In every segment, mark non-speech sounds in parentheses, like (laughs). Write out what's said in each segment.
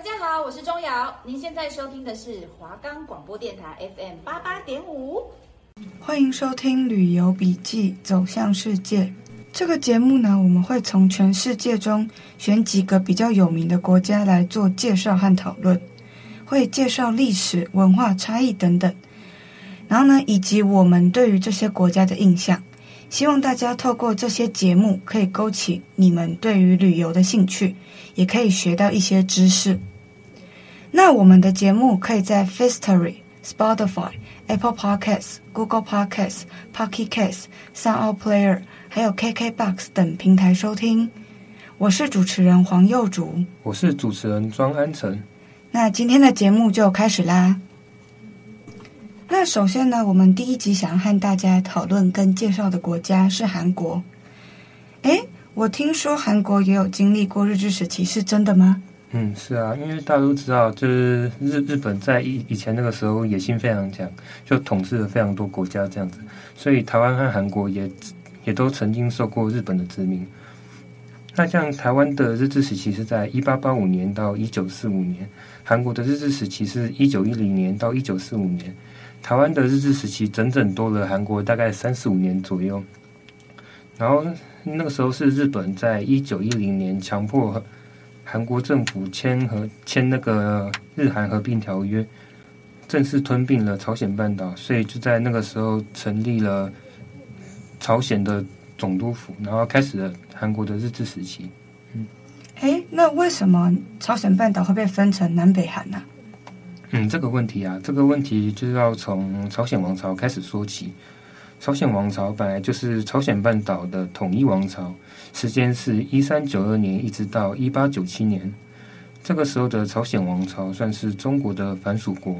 大家好，我是钟瑶。您现在收听的是华冈广播电台 FM 八八点五。欢迎收听《旅游笔记》，走向世界。这个节目呢，我们会从全世界中选几个比较有名的国家来做介绍和讨论，会介绍历史、文化差异等等。然后呢，以及我们对于这些国家的印象。希望大家透过这些节目，可以勾起你们对于旅游的兴趣，也可以学到一些知识。那我们的节目可以在 Firstory、Spotify、Apple Podcasts、Google Podcasts、Pocket Casts、Sound Player，还有 KKBox 等平台收听。我是主持人黄又竹，我是主持人庄安成。那今天的节目就开始啦。那首先呢，我们第一集想要和大家讨论跟介绍的国家是韩国。诶，我听说韩国也有经历过日治时期，是真的吗？嗯，是啊，因为大家都知道，就是日日本在以以前那个时候野心非常强，就统治了非常多国家这样子，所以台湾和韩国也也都曾经受过日本的殖民。那像台湾的日治时期是在一八八五年到一九四五年，韩国的日治时期是一九一零年到一九四五年。台湾的日治时期整整多了韩国大概三十五年左右，然后那个时候是日本在一九一零年强迫韩国政府签和签那个日韩合并条约，正式吞并了朝鲜半岛，所以就在那个时候成立了朝鲜的总督府，然后开始了韩国的日治时期。嗯，哎，那为什么朝鲜半岛会被分成南北韩呢、啊？嗯，这个问题啊，这个问题就是要从朝鲜王朝开始说起。朝鲜王朝本来就是朝鲜半岛的统一王朝，时间是一三九二年一直到一八九七年。这个时候的朝鲜王朝算是中国的藩属国，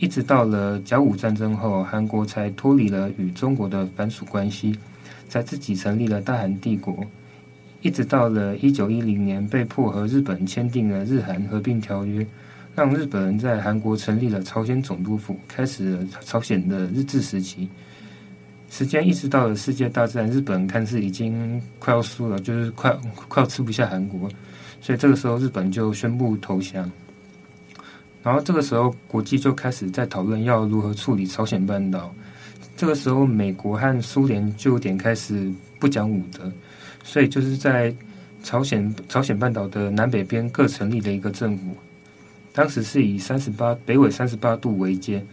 一直到了甲午战争后，韩国才脱离了与中国的藩属关系，才自己成立了大韩帝国。一直到了一九一零年，被迫和日本签订了日韩合并条约。让日本人在韩国成立了朝鲜总督府，开始了朝鲜的日治时期。时间一直到了世界大战，日本看似已经快要输了，就是快快要吃不下韩国，所以这个时候日本就宣布投降。然后这个时候国际就开始在讨论要如何处理朝鲜半岛。这个时候美国和苏联就有点开始不讲武德，所以就是在朝鲜朝鲜半岛的南北边各成立了一个政府。当时是以三十八北纬三十八度为界，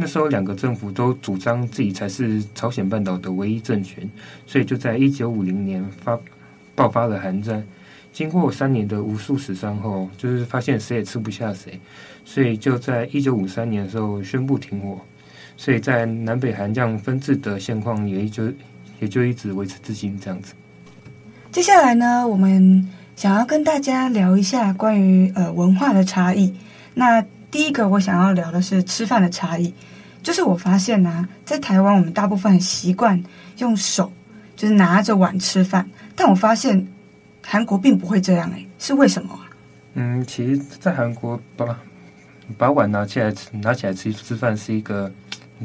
那时候两个政府都主张自己才是朝鲜半岛的唯一政权，所以就在一九五零年发爆发了韩战。经过三年的无数死伤后，就是发现谁也吃不下谁，所以就在一九五三年的时候宣布停火。所以在南北韩这样分治的现况也就也就一直维持至今这样子。接下来呢，我们。想要跟大家聊一下关于呃文化的差异。那第一个我想要聊的是吃饭的差异，就是我发现呐、在台湾我们大部分习惯用手，就是拿着碗吃饭，但我发现韩国并不会这样诶，是为什么？嗯，其实，在韩国把把碗拿起来吃，拿起来吃吃饭是一个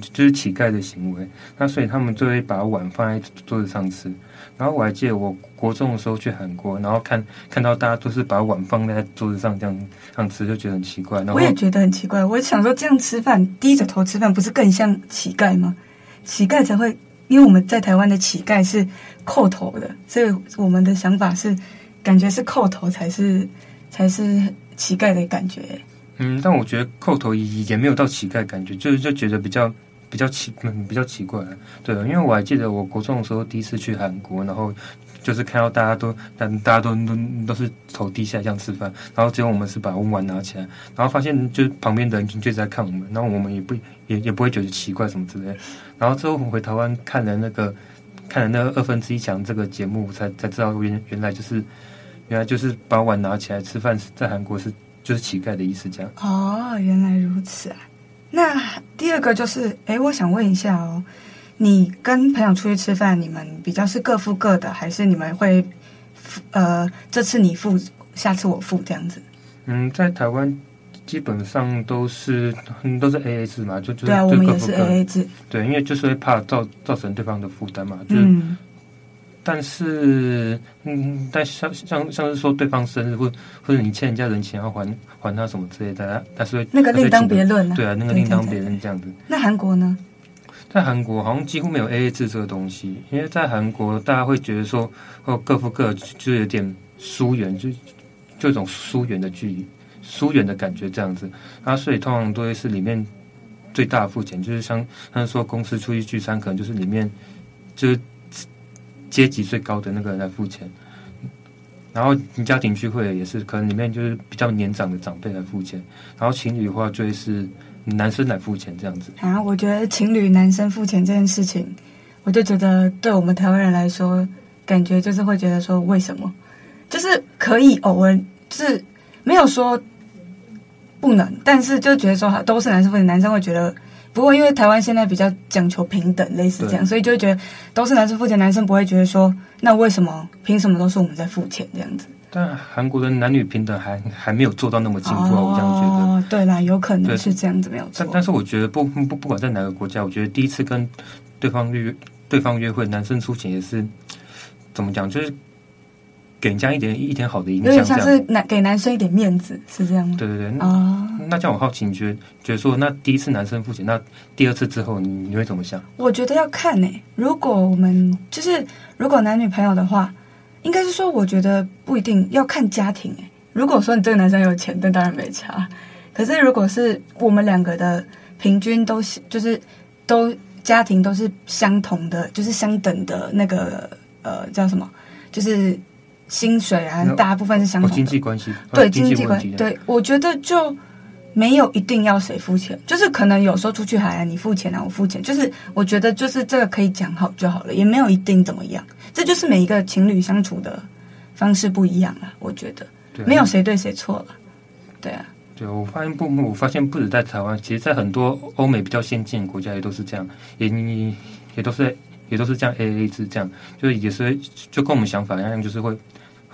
就是乞丐的行为，那所以他们就会把碗放在桌子上吃。然后我还记得我国中的时候去韩国，然后看看到大家都是把碗放在桌子上这样这样吃，就觉得很奇怪。然后我也觉得很奇怪，我想说这样吃饭低着头吃饭不是更像乞丐吗？乞丐才会，因为我们在台湾的乞丐是叩头的，所以我们的想法是感觉是叩头才是才是乞丐的感觉。嗯，但我觉得叩头也也没有到乞丐感觉，就是就觉得比较。比较奇，嗯，比较奇怪，对，因为我还记得我国中的时候第一次去韩国，然后就是看到大家都，但大家都都都是头低下这样吃饭，然后只有我们是把碗拿起来，然后发现就旁边的人群就在看我们，然后我们也不也也不会觉得奇怪什么之类，然后之后我们回台湾看了那个看了那个二分之一强这个节目，才才知道原原来就是原来就是把碗拿起来吃饭，在韩国是就是乞丐的意思，这样。哦，原来如此啊。那第二个就是，哎，我想问一下哦，你跟朋友出去吃饭，你们比较是各付各的，还是你们会，呃，这次你付，下次我付这样子？嗯，在台湾基本上都是都是 A A 制嘛，就就对啊，我们也是 A A 制。对，因为就是会怕造造成对方的负担嘛，就是、嗯，但是，嗯，但像像像是说对方生日或或者你欠人家人情要还还他什么之类的，但是那个另当别论了。对啊，那个另当别论这样子。那韩国呢？在韩国好像几乎没有 AA 制这个东西，因为在韩国大家会觉得说，哦，各付各，就有点疏远，就就一种疏远的距离、疏远的感觉这样子。啊，所以通常都会是里面最大的付钱，就是像像说公司出去聚餐，可能就是里面就是。阶级最高的那个人来付钱，然后你家庭聚会也是，可能里面就是比较年长的长辈来付钱，然后情侣的话就是男生来付钱这样子。啊，我觉得情侣男生付钱这件事情，我就觉得对我们台湾人来说，感觉就是会觉得说，为什么？就是可以偶尔，就是没有说不能，但是就觉得说，都是男生付钱，男生会觉得。不过，因为台湾现在比较讲求平等，类似这样，所以就会觉得都是男生付钱，男生不会觉得说，那为什么凭什么都是我们在付钱这样子？但韩国的男女平等还还没有做到那么进步，哦，我这样觉得。哦对啦，有可能是这样子，没有错。但但是我觉得不不不管在哪个国家，我觉得第一次跟对方约对方约会，男生出钱也是怎么讲，就是。给人家一点一点好的印象，有点像是男给男生一点面子，是这样吗？对对对，啊，那这样我好奇，你觉得觉得说，那第一次男生付钱，那第二次之后你，你你会怎么想？我觉得要看呢、欸。如果我们就是如果男女朋友的话，应该是说，我觉得不一定要看家庭、欸。如果说你这个男生有钱，那当然没差。可是如果是我们两个的平均都是，就是都家庭都是相同的，就是相等的那个呃叫什么，就是。薪水啊，大部分是相同的。经济关系，对经济关系，对，我觉得就没有一定要谁付钱，就是可能有时候出去海啊你付钱啊，我付钱，就是我觉得就是这个可以讲好就好了，也没有一定怎么样，这就是每一个情侣相处的方式不一样了，我觉得没有谁对谁错了，对啊。对，我发现不，我发现不止在台湾，其实在很多欧美比较先进的国家也都是这样，也你也都是也都是这样 A A 制这样，就是也是就跟我们想法一样，就是会。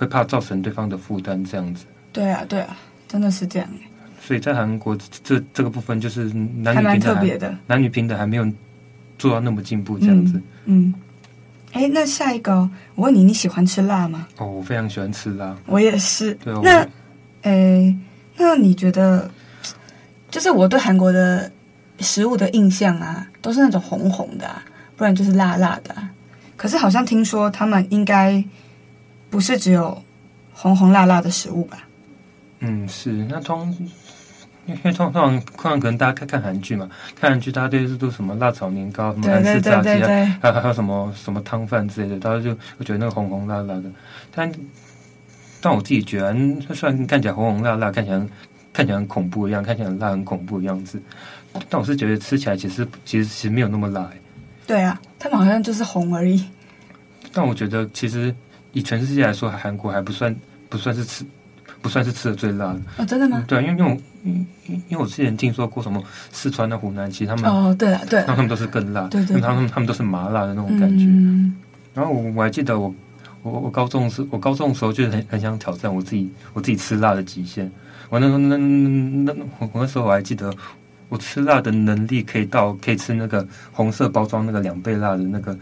会怕造成对方的负担，这样子。对啊，对啊，真的是这样。所以在韩国这这个部分，就是男女平等男女平等还没有做到那么进步，这样子。嗯。哎、嗯，那下一个，我问你，你喜欢吃辣吗？哦，我非常喜欢吃辣。我也是。对。那，哎，那你觉得，就是我对韩国的食物的印象啊，都是那种红红的、啊，不然就是辣辣的、啊。可是好像听说他们应该。不是只有红红辣辣的食物吧？嗯，是。那通因为通常通常可能大家看看韩剧嘛，看韩剧大家都是都什么辣炒年糕、什么韩式炸鸡啊，还还有什么什么汤饭之类的，大家就会觉得那个红红辣辣的。但但我自己觉得，虽然看起来红红辣辣，看起来看起来很恐怖一样，看起来很辣很恐怖的样子，但我是觉得吃起来其实其实其实没有那么辣。对啊，他们好像就是红而已。但我觉得其实。以全世界来说，韩国还不算不算是吃不算是吃的最辣的哦，真的吗？嗯、对，因为因为我因因为我之前听说过什么四川的湖南，其实他们哦，对了对，他们都是更辣，对对，他们他们都是麻辣的那种感觉。嗯、然后我我还记得我我我高中时我高中的时候就很很想挑战我自己我自己吃辣的极限。我那那那那我那时候我还记得我吃辣的能力可以到可以吃那个红色包装那个两倍辣的那个。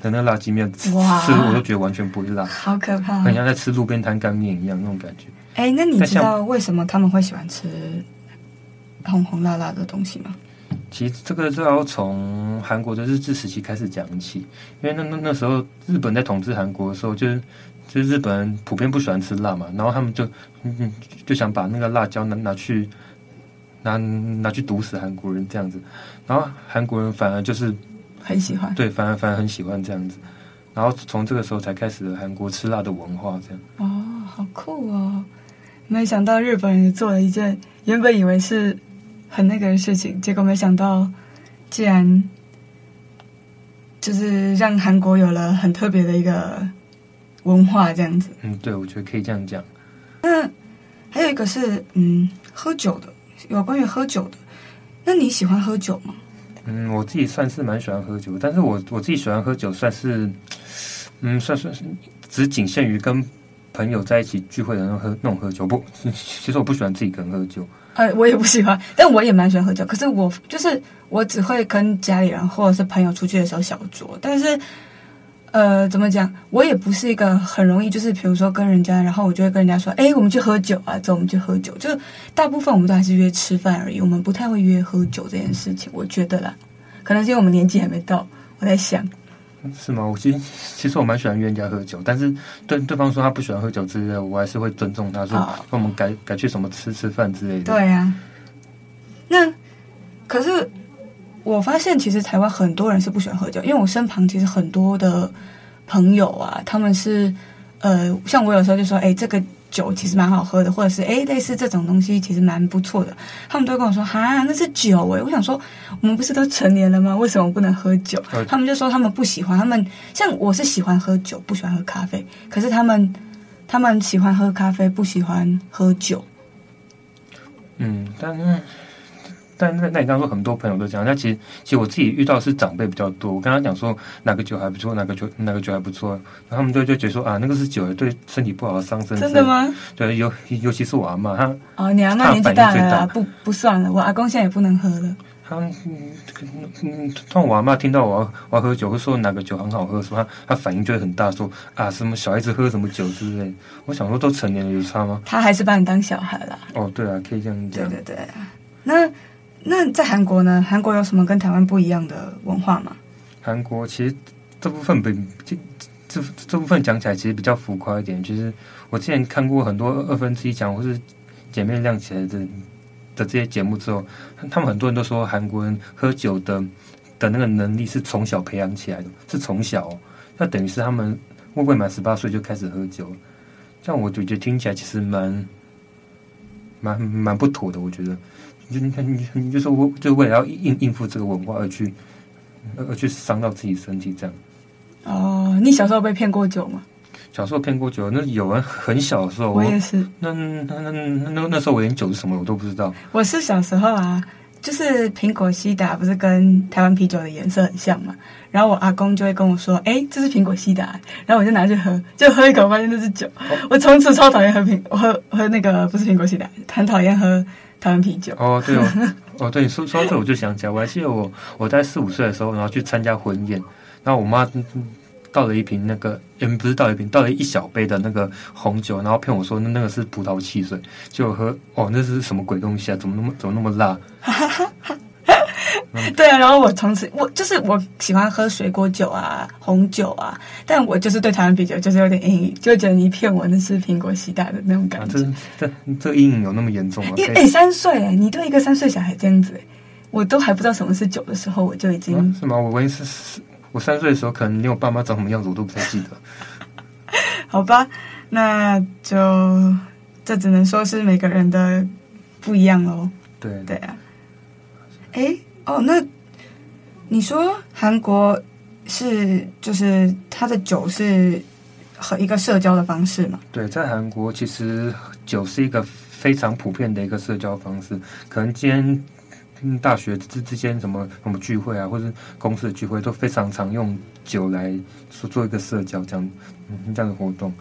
等那辣鸡面吃，我都觉得完全不会辣，好可怕，很像在吃路边摊干面一样那种感觉。哎、欸，那你知道为什么他们会喜欢吃红红辣辣的东西吗？其实这个就要从韩国的日治时期开始讲起，因为那那那时候日本在统治韩国的时候，就是就是日本人普遍不喜欢吃辣嘛，然后他们就嗯就想把那个辣椒拿拿去拿拿去毒死韩国人这样子，然后韩国人反而就是。很喜欢，对，反而反而很喜欢这样子，然后从这个时候才开始了韩国吃辣的文化，这样。哦，好酷哦！没想到日本人也做了一件原本以为是很那个的事情，结果没想到竟然就是让韩国有了很特别的一个文化，这样子。嗯，对，我觉得可以这样讲。那还有一个是嗯，喝酒的，有关于喝酒的。那你喜欢喝酒吗？嗯，我自己算是蛮喜欢喝酒，但是我我自己喜欢喝酒，算是，嗯，算算是只仅限于跟朋友在一起聚会的那种喝那种喝酒。不，(laughs) 其实我不喜欢自己一个人喝酒。呃，我也不喜欢，但我也蛮喜欢喝酒。可是我就是我只会跟家里人或者是朋友出去的时候小酌，但是呃，怎么讲？我也不是一个很容易，就是比如说跟人家，然后我就会跟人家说，哎，我们去喝酒啊，走，我们去喝酒。就大部分我们都还是约吃饭而已，我们不太会约喝酒这件事情。我觉得啦，可能是因为我们年纪还没到。我在想，(laughs) 是吗？我其实其实我蛮喜欢约人家喝酒，但是对对方说他不喜欢喝酒之类的，我还是会尊重他说，说、哦、我们改改去什么吃吃饭之类的。对呀、啊。那可是。我发现其实台湾很多人是不喜欢喝酒，因为我身旁其实很多的朋友啊，他们是呃，像我有时候就说，哎，这个酒其实蛮好喝的，或者是哎，类似这种东西其实蛮不错的，他们都会跟我说，哈，那是酒哎，我想说，我们不是都成年了吗？为什么不能喝酒？他们就说他们不喜欢，他们像我是喜欢喝酒，不喜欢喝咖啡，可是他们他们喜欢喝咖啡，不喜欢喝酒。嗯，但是。但那那你刚刚说很多朋友都这样，那其实其实我自己遇到是长辈比较多。我跟他讲说哪个酒还不错，哪个酒哪个酒还不错，然后他们就就觉得说啊，那个是酒，对身体不好，伤身。真的吗？对，尤尤其是我阿妈，他哦，你阿妈年纪大了大，不不算了。我阿公现在也不能喝了。他嗯嗯，当我阿妈听到我要我要喝酒，会说哪个酒很好喝，说他他反应就会很大，说啊什么小孩子喝什么酒之类。我想说都成年了有差吗？他还是把你当小孩了。哦，对啊，可以这样讲。对对对，那。那在韩国呢？韩国有什么跟台湾不一样的文化吗？韩国其实这部分比这这这部分讲起来其实比较浮夸一点。其实我之前看过很多二分之一强或是姐妹亮起来的的这些节目之后，他们很多人都说韩国人喝酒的的那个能力是从小培养起来的，是从小、那等于是他们未未满十八岁就开始喝酒。这样我就觉得听起来其实蛮蛮蛮不妥的，我觉得。就你看，你你就说我就为了要应应付这个文化而去，而去伤到自己身体这样。哦，你小时候被骗过酒吗？小时候骗过酒，那有人很小的时候，我也是。那那那那那时候我连酒是什么我都不知道。我是小时候啊，就是苹果西打不是跟台湾啤酒的颜色很像嘛，然后我阿公就会跟我说：“哎，这是苹果西打。”然后我就拿去喝，就喝一口发现那是酒。我从此超讨厌喝苹喝喝那个不是苹果西打，很讨厌喝。台湾啤酒哦，对哦，哦，对，说说到这我就想起来，我还记得我我在四五岁的时候，然后去参加婚宴，然后我妈倒了一瓶那个，嗯不是倒一瓶，倒了一小杯的那个红酒，然后骗我说那那个是葡萄汽水，结果喝，哦，那是什么鬼东西啊？怎么那么怎么那么辣？(laughs) 对啊，然后我从此我就是我喜欢喝水果酒啊、红酒啊，但我就是对台湾啤酒就是有点阴影，就觉得你骗我那是苹果西打的那种感觉。啊、这这这阴影有那么严重吗？因为哎，三岁哎，你对一个三岁小孩这样子，我都还不知道什么是酒的时候，我就已经、啊、是吗？我唯一是我三岁的时候，可能连我爸妈长什么样子我都不太记得。(laughs) 好吧，那就这只能说是每个人的不一样喽。对对啊，哎。哦，那你说韩国是就是他的酒是和一个社交的方式吗？对，在韩国其实酒是一个非常普遍的一个社交方式。可能今天大学之之间什么什么聚会啊，或者公司的聚会，都非常常用酒来做做一个社交这样嗯这样的活动。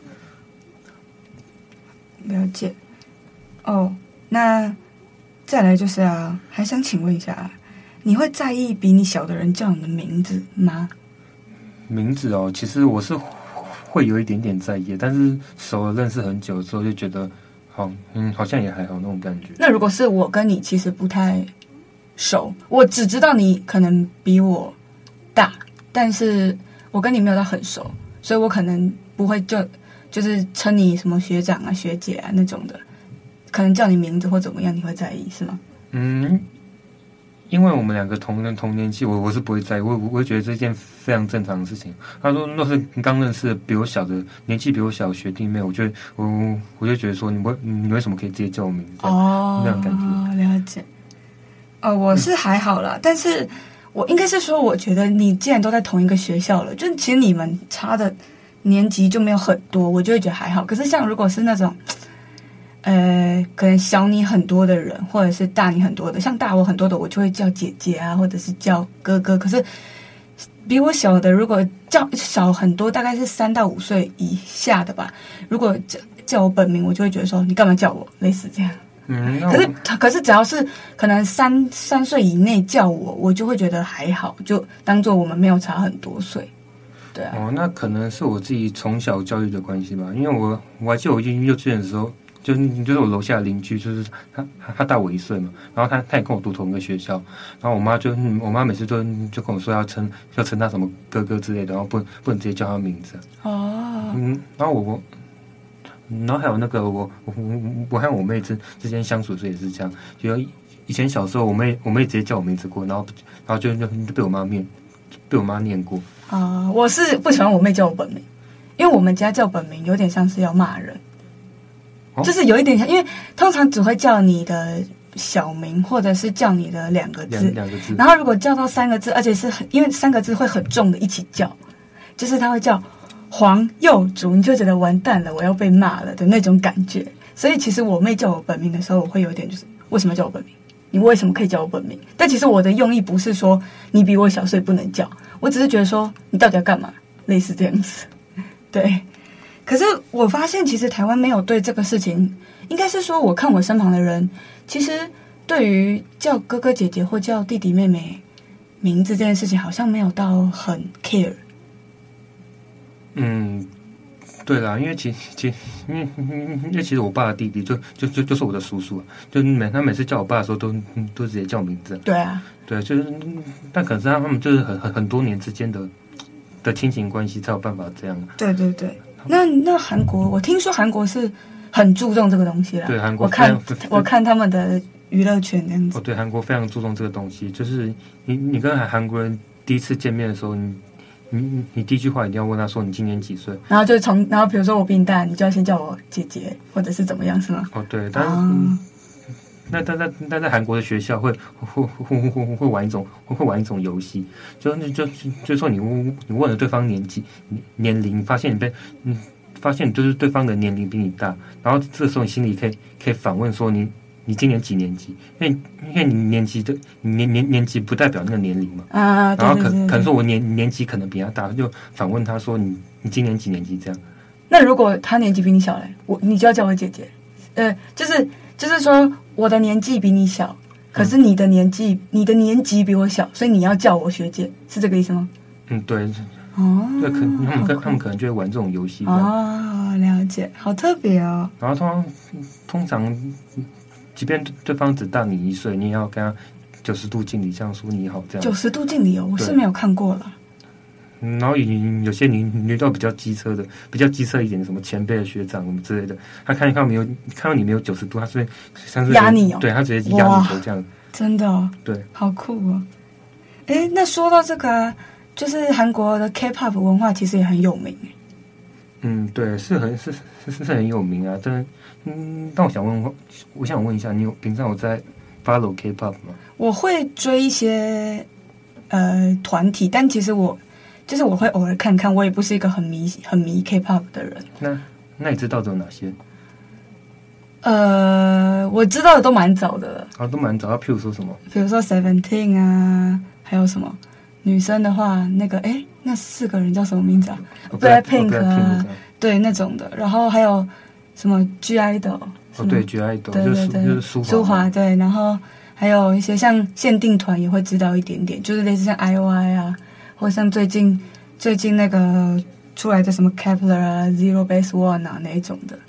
了解。哦，那再来就是啊，还想请问一下。你会在意比你小的人叫你的名字吗？名字哦，其实我是会有一点点在意，但是熟了认识很久之后，就觉得好，嗯，好像也还好那种感觉。那如果是我跟你其实不太熟，我只知道你可能比我大，但是我跟你没有到很熟，所以我可能不会就，就是称你什么学长啊、学姐啊那种的，可能叫你名字或怎么样，你会在意是吗？嗯。因为我们两个同人同年纪，我我是不会在意，我我会觉得这件非常正常的事情。他说若是刚认识的比我小的年纪比我小的学弟妹，我觉得我我就觉得说你为你为什么可以直接叫我名字？哦，那种感觉。了解。哦，我是还好啦，嗯、但是我应该是说，我觉得你既然都在同一个学校了，就其实你们差的年级就没有很多，我就会觉得还好。可是像如果是那种。呃，可能小你很多的人，或者是大你很多的，像大我很多的，我就会叫姐姐啊，或者是叫哥哥。可是比我小的，如果叫小很多，大概是三到五岁以下的吧。如果叫叫我本名，我就会觉得说你干嘛叫我，类似这样。嗯，可是可是只要是可能三三岁以内叫我，我就会觉得还好，就当做我们没有差很多岁。对啊。哦，那可能是我自己从小教育的关系吧，因为我我还记得我进幼稚园的时候，就你就是我楼下的邻居，就是他他大我一岁嘛，然后他他也跟我读同一个学校，然后我妈就我妈每次都就跟我说要称要称他什么哥哥之类的，然后不不能直接叫他名字。哦。嗯，然后我我，然后还有那个我我我和我妹之之间相处的时候也是这样，就以前小时候我妹我妹直接叫我名字过，然后然后就就就被我妈念被我妈念过。啊、呃，我是不喜欢我妹叫我本名，因为我们家叫本名有点像是要骂人。就是有一点像，因为通常只会叫你的小名，或者是叫你的两个字，两个字。然后如果叫到三个字，而且是很因为三个字会很重的一起叫，就是他会叫黄幼竹，你就觉得完蛋了，我要被骂了的那种感觉。所以其实我妹叫我本名的时候，我会有点就是为什么叫我本名？你为什么可以叫我本名？但其实我的用意不是说你比我小，所以不能叫，我只是觉得说你到底要干嘛？类似这样子，对。可是我发现，其实台湾没有对这个事情，应该是说，我看我身旁的人，其实对于叫哥哥姐姐或叫弟弟妹妹名字这件事情，好像没有到很 care。嗯，对啦，因为其其因为因为其实我爸的弟弟就就就就是我的叔叔，就每他每次叫我爸的时候都都直接叫名字。对啊，对，就是但可是他们就是很很很多年之间的的亲情关系才有办法这样。对对对。那那韩国，我听说韩国是很注重这个东西啦。对，韩国我看我看他们的娱乐圈那样子。哦，对，韩国非常注重这个东西，就是你你跟韩韩国人第一次见面的时候，你你你第一句话一定要问他说你今年几岁，然后就从然后比如说我比你大，你就要先叫我姐姐或者是怎么样是吗？哦，对，但是。嗯那但在但在韩国的学校会会会会会会玩一种会玩一种游戏，就就就就说你问你问了对方年纪年龄，发现你被嗯发现你就是对方的年龄比你大，然后这个时候你心里可以可以反问说你你今年几年级？因为因为你年级的年年年级不代表那个年龄嘛啊，然后可可能说我年年级可能比他大，就反问他说你你今年几年级这样？那如果他年纪比你小嘞，我你就要叫我姐姐，呃，就是就是说。我的年纪比你小，可是你的年纪、嗯、你的年纪比我小，所以你要叫我学姐，是这个意思吗？嗯，对。哦，对，可他们可他们可能就会玩这种游戏。哦，了解，好特别哦。然后通常通常，即便对方只大你一岁，你也要跟他九十度敬礼，这样说你好，这样。九十度敬礼哦，我是没有看过了。然后有有些你遇到比较机车的，比较机车一点的，什么前辈的学长什么之类的，他看一看没有，看到你没有九十度，他是像是压你哦，对他直接压你头这样，真的哦，对，好酷哦。哎，那说到这个啊，就是韩国的 K-pop 文化其实也很有名。嗯，对，是很是是是很有名啊。但嗯，但我想问，我想问一下，你有平常有在 follow K-pop 吗？我会追一些呃团体，但其实我。就是我会偶尔看看，我也不是一个很迷很迷 K-pop 的人。那那你知道都有哪些？呃，我知道的都蛮早的了。啊，都蛮早。譬如说什么？比如说 Seventeen 啊，还有什么？女生的话，那个哎，那四个人叫什么名字啊？Blackpink 啊，对那种的。然后还有什么 G-idol？哦，对，G-idol，对对对，就是舒华。对，然后还有一些像限定团也会知道一点点，就是类似像 IOI 啊。或像最近最近那个出来的什么 Kepler 啊、Zero Base One 啊那一种的，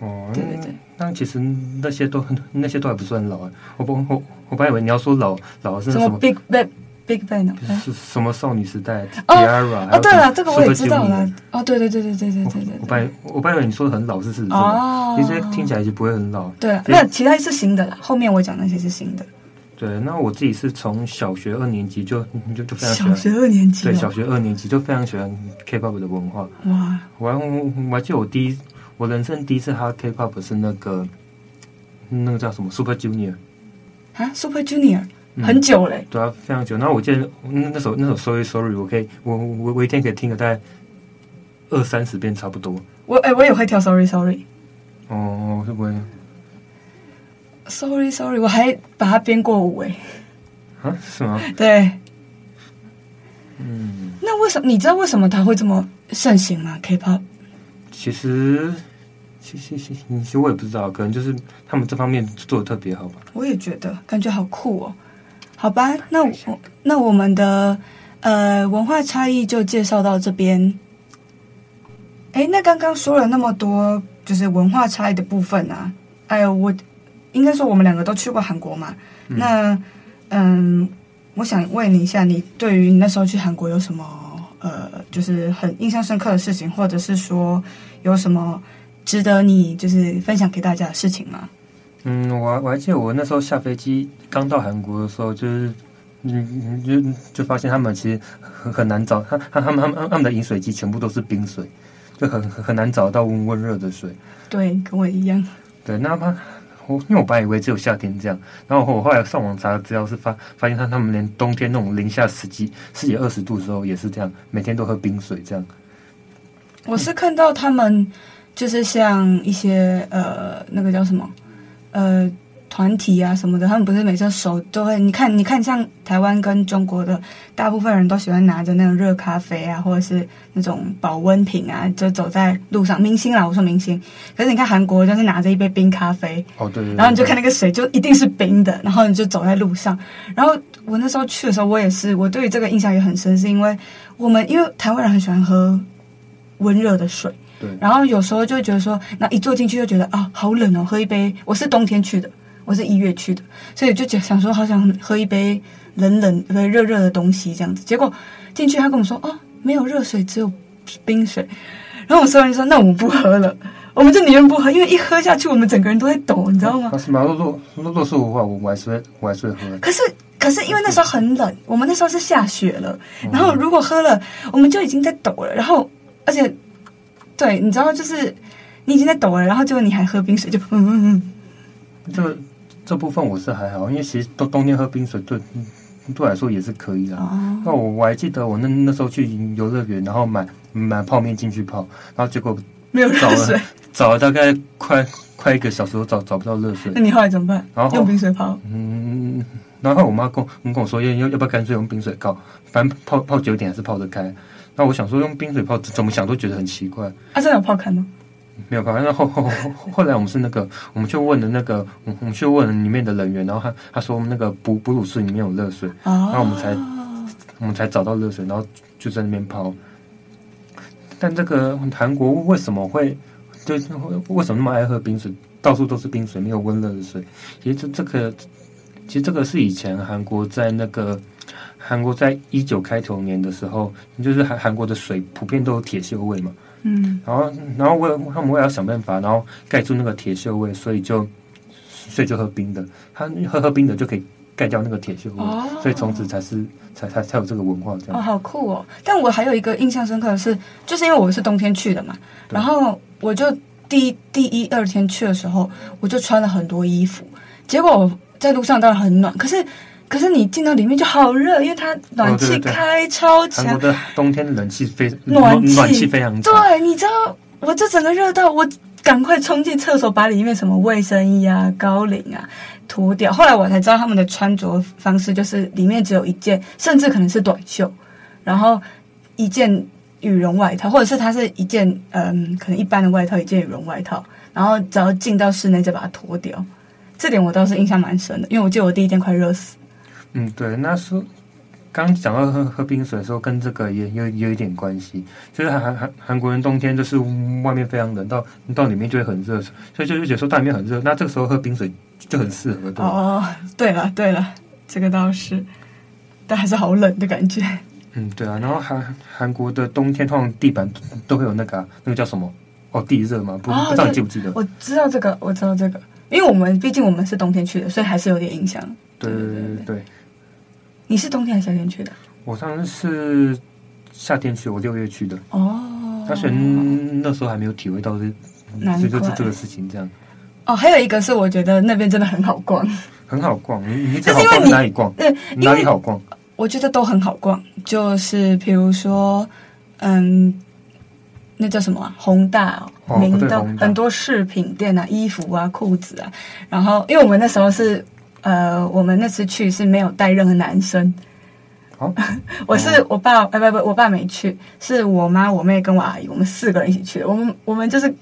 哦，对对对，但其实那些都很那些都还不算老啊。我不我我本来以为你要说老老是什么，Big Bang Big Bang 是什么少女时代？Tiara 哦对了，这个我也知道了。哦对对对对对对对对，我本来我本来以为你说的很老是是哦，其实听起来就不会很老。对，那其他是新的啦，后面我讲那些是新的。对，那我自己是从小学二年级就就就非常喜欢小学二年级，对，小学二年级就非常喜欢 K-pop 的文化。哇！我还我还记得我第一我人生第一次哈 K-pop 是那个那个叫什么 Super Junior 啊，Super Junior 很久嘞，对啊，非常久。然后我记得那那首那首 Sorry Sorry，我可以我我我一天可以听个大概二三十遍差不多。我哎，我也会跳 Sorry Sorry。哦，是不会。Sorry, Sorry，我还把它编过舞诶。啊？是吗？对。嗯。那为什么？你知道为什么它会这么盛行吗？K-pop？其实，其实，其实，其实我也不知道，可能就是他们这方面做的特别好吧。我也觉得，感觉好酷哦。好吧，那我那我们的呃，文化差异就介绍到这边。哎，那刚刚说了那么多，就是文化差异的部分啊。哎呦，我应该说我们两个都去过韩国嘛。嗯那嗯，我想问你一下，你对于你那时候去韩国有什么呃，就是很印象深刻的事情，或者是说有什么值得你就是分享给大家的事情吗？嗯，我我还记得我那时候下飞机刚到韩国的时候，就是。嗯，就就发现他们其实很很难找，他他他们他们他们的饮水机全部都是冰水，就很很难找到温温热的水。对，跟我一样。对，那么因为我本来以为只有夏天这样，然后我后来上网查资料是发发现他他们连冬天那种零下十几十几二十度的时候也是这样，每天都喝冰水这样。我是看到他们就是像一些呃那个叫什么呃。团体啊什么的，他们不是每次手都会，你看，你看，像台湾跟中国的大部分人都喜欢拿着那种热咖啡啊，或者是那种保温瓶啊，就走在路上。明星啦，我说明星。可是你看韩国，就是拿着一杯冰咖啡，哦对，对，对，然后你就看那个水就一定是冰的，然后你就走在路上。然后我那时候去的时候，我也是，我对于这个印象也很深，是因为我们因为台湾人很喜欢喝温热的水，对。然后有时候就会觉得说，那一坐进去就觉得啊，好冷哦，喝一杯。我是冬天去的。我是一月去的，所以就想说好想喝一杯冷冷、呃热热的东西这样子。结果进去，他跟我说：“哦，没有热水，只有冰水。”然后我所有人说：“那我们不喝了，(laughs) 我们就宁愿不喝，因为一喝下去，我们整个人都在抖，你知道吗？”是吗？若若若若是我的话，我我还是会我还是会喝。可是可是因为那时候很冷，我们那时候是下雪了，然后如果喝了，我们就已经在抖了。然后而且对，你知道，就是你已经在抖了，然后结果你还喝冰水，就嗯嗯嗯，这个。这部分我是还好，因为其实冬冬天喝冰水对对我来说也是可以的。Oh. 那我我还记得我那那时候去游乐园，然后买买泡面进去泡，然后结果没有热水，找了大概快快一个小时都找找不到热水。那你后来怎么办？然后用冰水泡。嗯，然后我妈跟我跟我说要要要不要干脆用冰水泡，反正泡泡久一点还是泡得开。那我想说用冰水泡，怎么想都觉得很奇怪。啊，真的有泡开吗？没有办法，然后后 (laughs) 后来我们是那个，我们去问了那个，我们去问了里面的人员，然后他他说那个哺哺乳室里面有热水，然后我们才我们才找到热水，然后就在那边泡。但这个韩国为什么会就为什么那么爱喝冰水？到处都是冰水，没有温热的水。其实这这个其实这个是以前韩国在那个韩国在一九开头年的时候，就是韩韩国的水普遍都有铁锈味嘛。嗯，然后，然后为他们为了要想办法，然后盖住那个铁锈味，所以就，所以就喝冰的。他喝喝冰的就可以盖掉那个铁锈味，哦、所以从此才是才才才有这个文化这样。哦，好酷哦！但我还有一个印象深刻的是，就是因为我是冬天去的嘛，然后我就第一第一二天去的时候，我就穿了很多衣服，结果我在路上当然很暖，可是。可是你进到里面就好热，因为它暖气开超强。韩国的冬天冷气非暖气暖气非常强。对，你知道，我这整个热到我赶快冲进厕所，把里面什么卫生衣啊、高领啊脱掉。后来我才知道他们的穿着方式就是里面只有一件，甚至可能是短袖，然后一件羽绒外套，或者是它是一件嗯，可能一般的外套，一件羽绒外套，然后只要进到室内就把它脱掉。这点我倒是印象蛮深的，因为我记得我第一天快热死。嗯，对，那时候刚讲到喝喝冰水的时候，跟这个也有有一点关系。就是韩韩韩国人冬天就是外面非常冷，到到里面就会很热，所以就就觉得说到里面很热，那这个时候喝冰水就很适合。对哦，对了对了，这个倒是，但还是好冷的感觉。嗯，对啊，然后韩韩国的冬天通常地板都会有那个、啊、那个叫什么？哦，地热嘛，不、哦、不知道你记不记得？我知道这个，我知道这个，因为我们毕竟我们是冬天去的，所以还是有点影响。对对对对。对你是冬天还是夏天去的？我上次是夏天去，我六月去的。哦，他选那时候还没有体会到这，难怪这这个事情这样。哦，还有一个是我觉得那边真的很好逛，很好逛。你你只好逛哪里逛？对，哪里好逛？我觉得都很好逛，就是比如说，嗯，那叫什么啊？弘大、哦、明道很多饰品店啊，衣服啊，裤子啊。然后，因为我们那时候是。呃，我们那次去是没有带任何男生。哦、(laughs) 我是我爸，哎不不，我爸没去，是我妈、我妹跟我阿姨，我们四个人一起去的。我们我们就是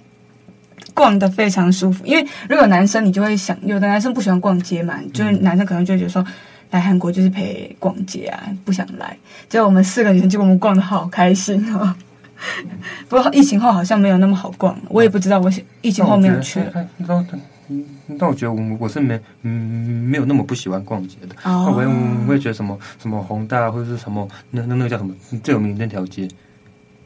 逛的非常舒服，因为如果男生你就会想，有的男生不喜欢逛街嘛，就是男生可能就会觉得说来韩国就是陪逛街啊，不想来。结果我们四个人，结果我们逛的好开心哦。不过疫情后好像没有那么好逛，我也不知道我疫情后没有去。那但我觉得我我是没嗯没有那么不喜欢逛街的。哦。我我会觉得什么什么宏大或者是什么那那那个叫什么最有名的那条街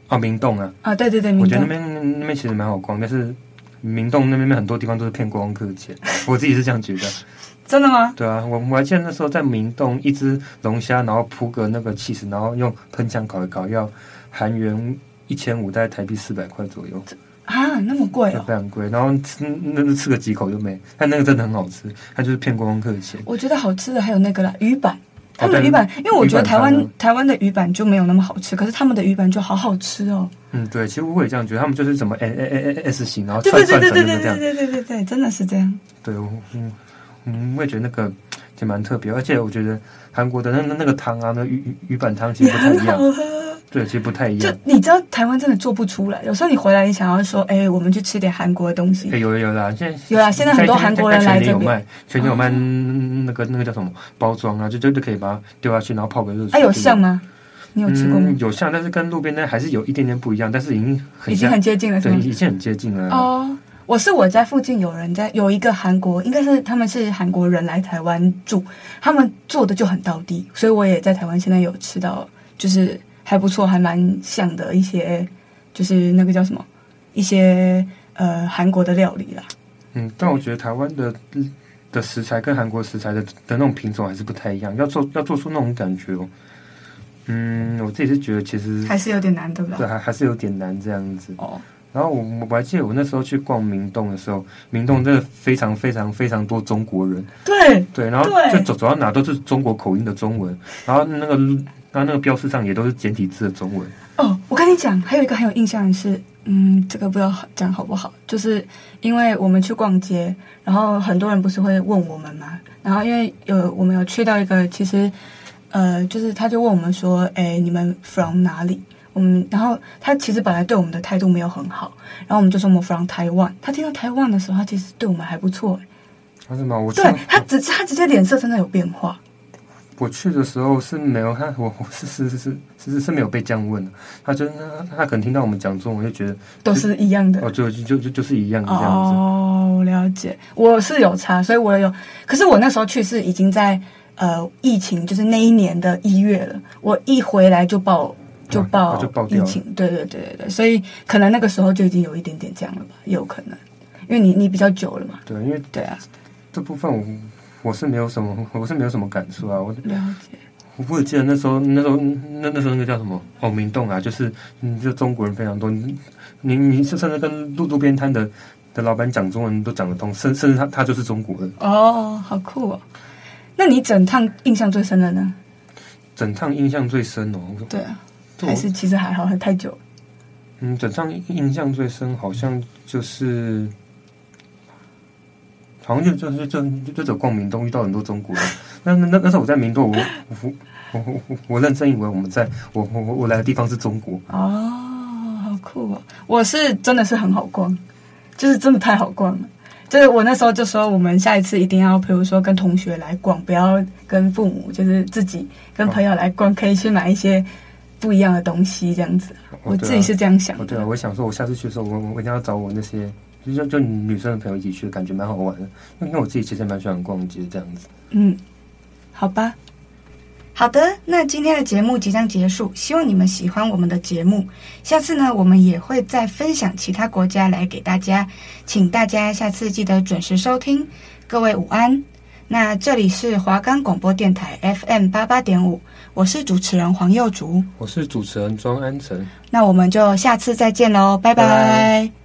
啊，明洞啊。啊，对对对，我觉得那边那边其实蛮好逛，但是明洞那边很多地方都是骗观光客的钱，我自己是这样觉得。(laughs) 真的吗？对啊，我我还记得那时候在明洞，一只龙虾，然后铺个那个气势，然后用喷枪烤一烤，要韩元一千五，大概台币四百块左右。啊，那么贵哦，非常贵。然后吃那就吃个几口就没，但那个真的很好吃，它就是骗观光客的钱。我觉得好吃的还有那个啦，鱼板，他们的鱼板，因为我觉得台湾台湾的鱼板就没有那么好吃，可是他们的鱼板就好好吃哦。嗯，对，其实我也这样觉得，他们就是什么 A A A A S 型，然后串串成这样，对对对对对对对对，真的是这样。对，嗯。嗯，我也觉得那个就蛮特别，而且我觉得韩国的那那那个汤啊，那鱼鱼鱼板汤其实不太一样。对，其实不太一样。就你知道，台湾真的做不出来。有时候你回来，你想要说，哎，我们去吃点韩国的东西。哎，有有啦，现在有啊，现在很多韩国人来这边。全年有卖，全年有卖那个那个叫什么包装啊，就就就可以把它丢下去，然后泡个热水。哎，有像吗？你有吃过吗？有像，但是跟路边的还是有一点点不一样，但是已经很已经很接近了，对，已经很接近了。哦。我是我在附近有人在有一个韩国，应该是他们是韩国人来台湾住，他们做的就很到地，所以我也在台湾现在有吃到，就是还不错，还蛮像的一些，就是那个叫什么一些呃韩国的料理啦。嗯，但我觉得台湾的的食材跟韩国食材的的那种品种还是不太一样，要做要做出那种感觉哦。嗯，我自己是觉得其实还是有点难，对不对？对，还还是有点难这样子哦。然后我我还记得我那时候去逛明洞的时候，明洞真的非常非常非常多中国人。对对，然后就走走到哪都是中国口音的中文，然后那个然后那个标识上也都是简体字的中文。哦，我跟你讲，还有一个很有印象的是，嗯，这个不知道讲好不好，就是因为我们去逛街，然后很多人不是会问我们嘛，然后因为有我们有去到一个，其实呃，就是他就问我们说，哎，你们 from 哪里？我们，然后他其实本来对我们的态度没有很好，然后我们就说我们 from 台湾。他听到台湾的时候，他其实对我们还不错。为什么？我对他直他直接脸色真的有变化。我去的时候是没有他，我我是是是是是是没有被这样问的。他就他他可能听到我们讲中文，就觉得都是一样的。哦，就就就就是一样的这样子。哦，了解。我是有差，所以我有。可是我那时候去是已经在呃疫情，就是那一年的一月了。我一回来就报。就报疫情，啊、对对对对对，所以可能那个时候就已经有一点点这样了吧，也有可能，因为你你比较久了嘛。对，因为对啊，这部分我我是没有什么，(laughs) 我是没有什么感触啊。我了解。我也记得那时候，那时候那那时候那个叫什么哦，明洞啊，就是嗯，就中国人非常多。你你你是甚至跟路路边摊的的老板讲中文都讲得通，甚甚至他他就是中国人。哦，好酷哦！那你整趟印象最深的呢？整趟印象最深哦。对啊。还是其实还好，还太久。嗯，整趟印象最深好像就是，好像就就就就就走逛明洞，遇到很多中国人。那那那时候我在明洞，我我我我我认真以为我们在我我我来的地方是中国。哦，好酷哦！我是真的是很好逛，就是真的太好逛了。就是我那时候就说，我们下一次一定要，比如说跟同学来逛，不要跟父母，就是自己跟朋友来逛，可以去买一些。不一样的东西，这样子，我自己是这样想的。对啊，我想说，我下次去的时候，我我一定要找我那些，就就女生的朋友一起去，感觉蛮好玩的。因为我自己其实蛮喜欢逛街这样子。嗯，好吧，好的，那今天的节目即将结束，希望你们喜欢我们的节目。下次呢，我们也会再分享其他国家来给大家，请大家下次记得准时收听。各位午安。那这里是华冈广播电台 FM 八八点五，我是主持人黄又竹，我是主持人庄安成，那我们就下次再见喽，拜拜。拜拜。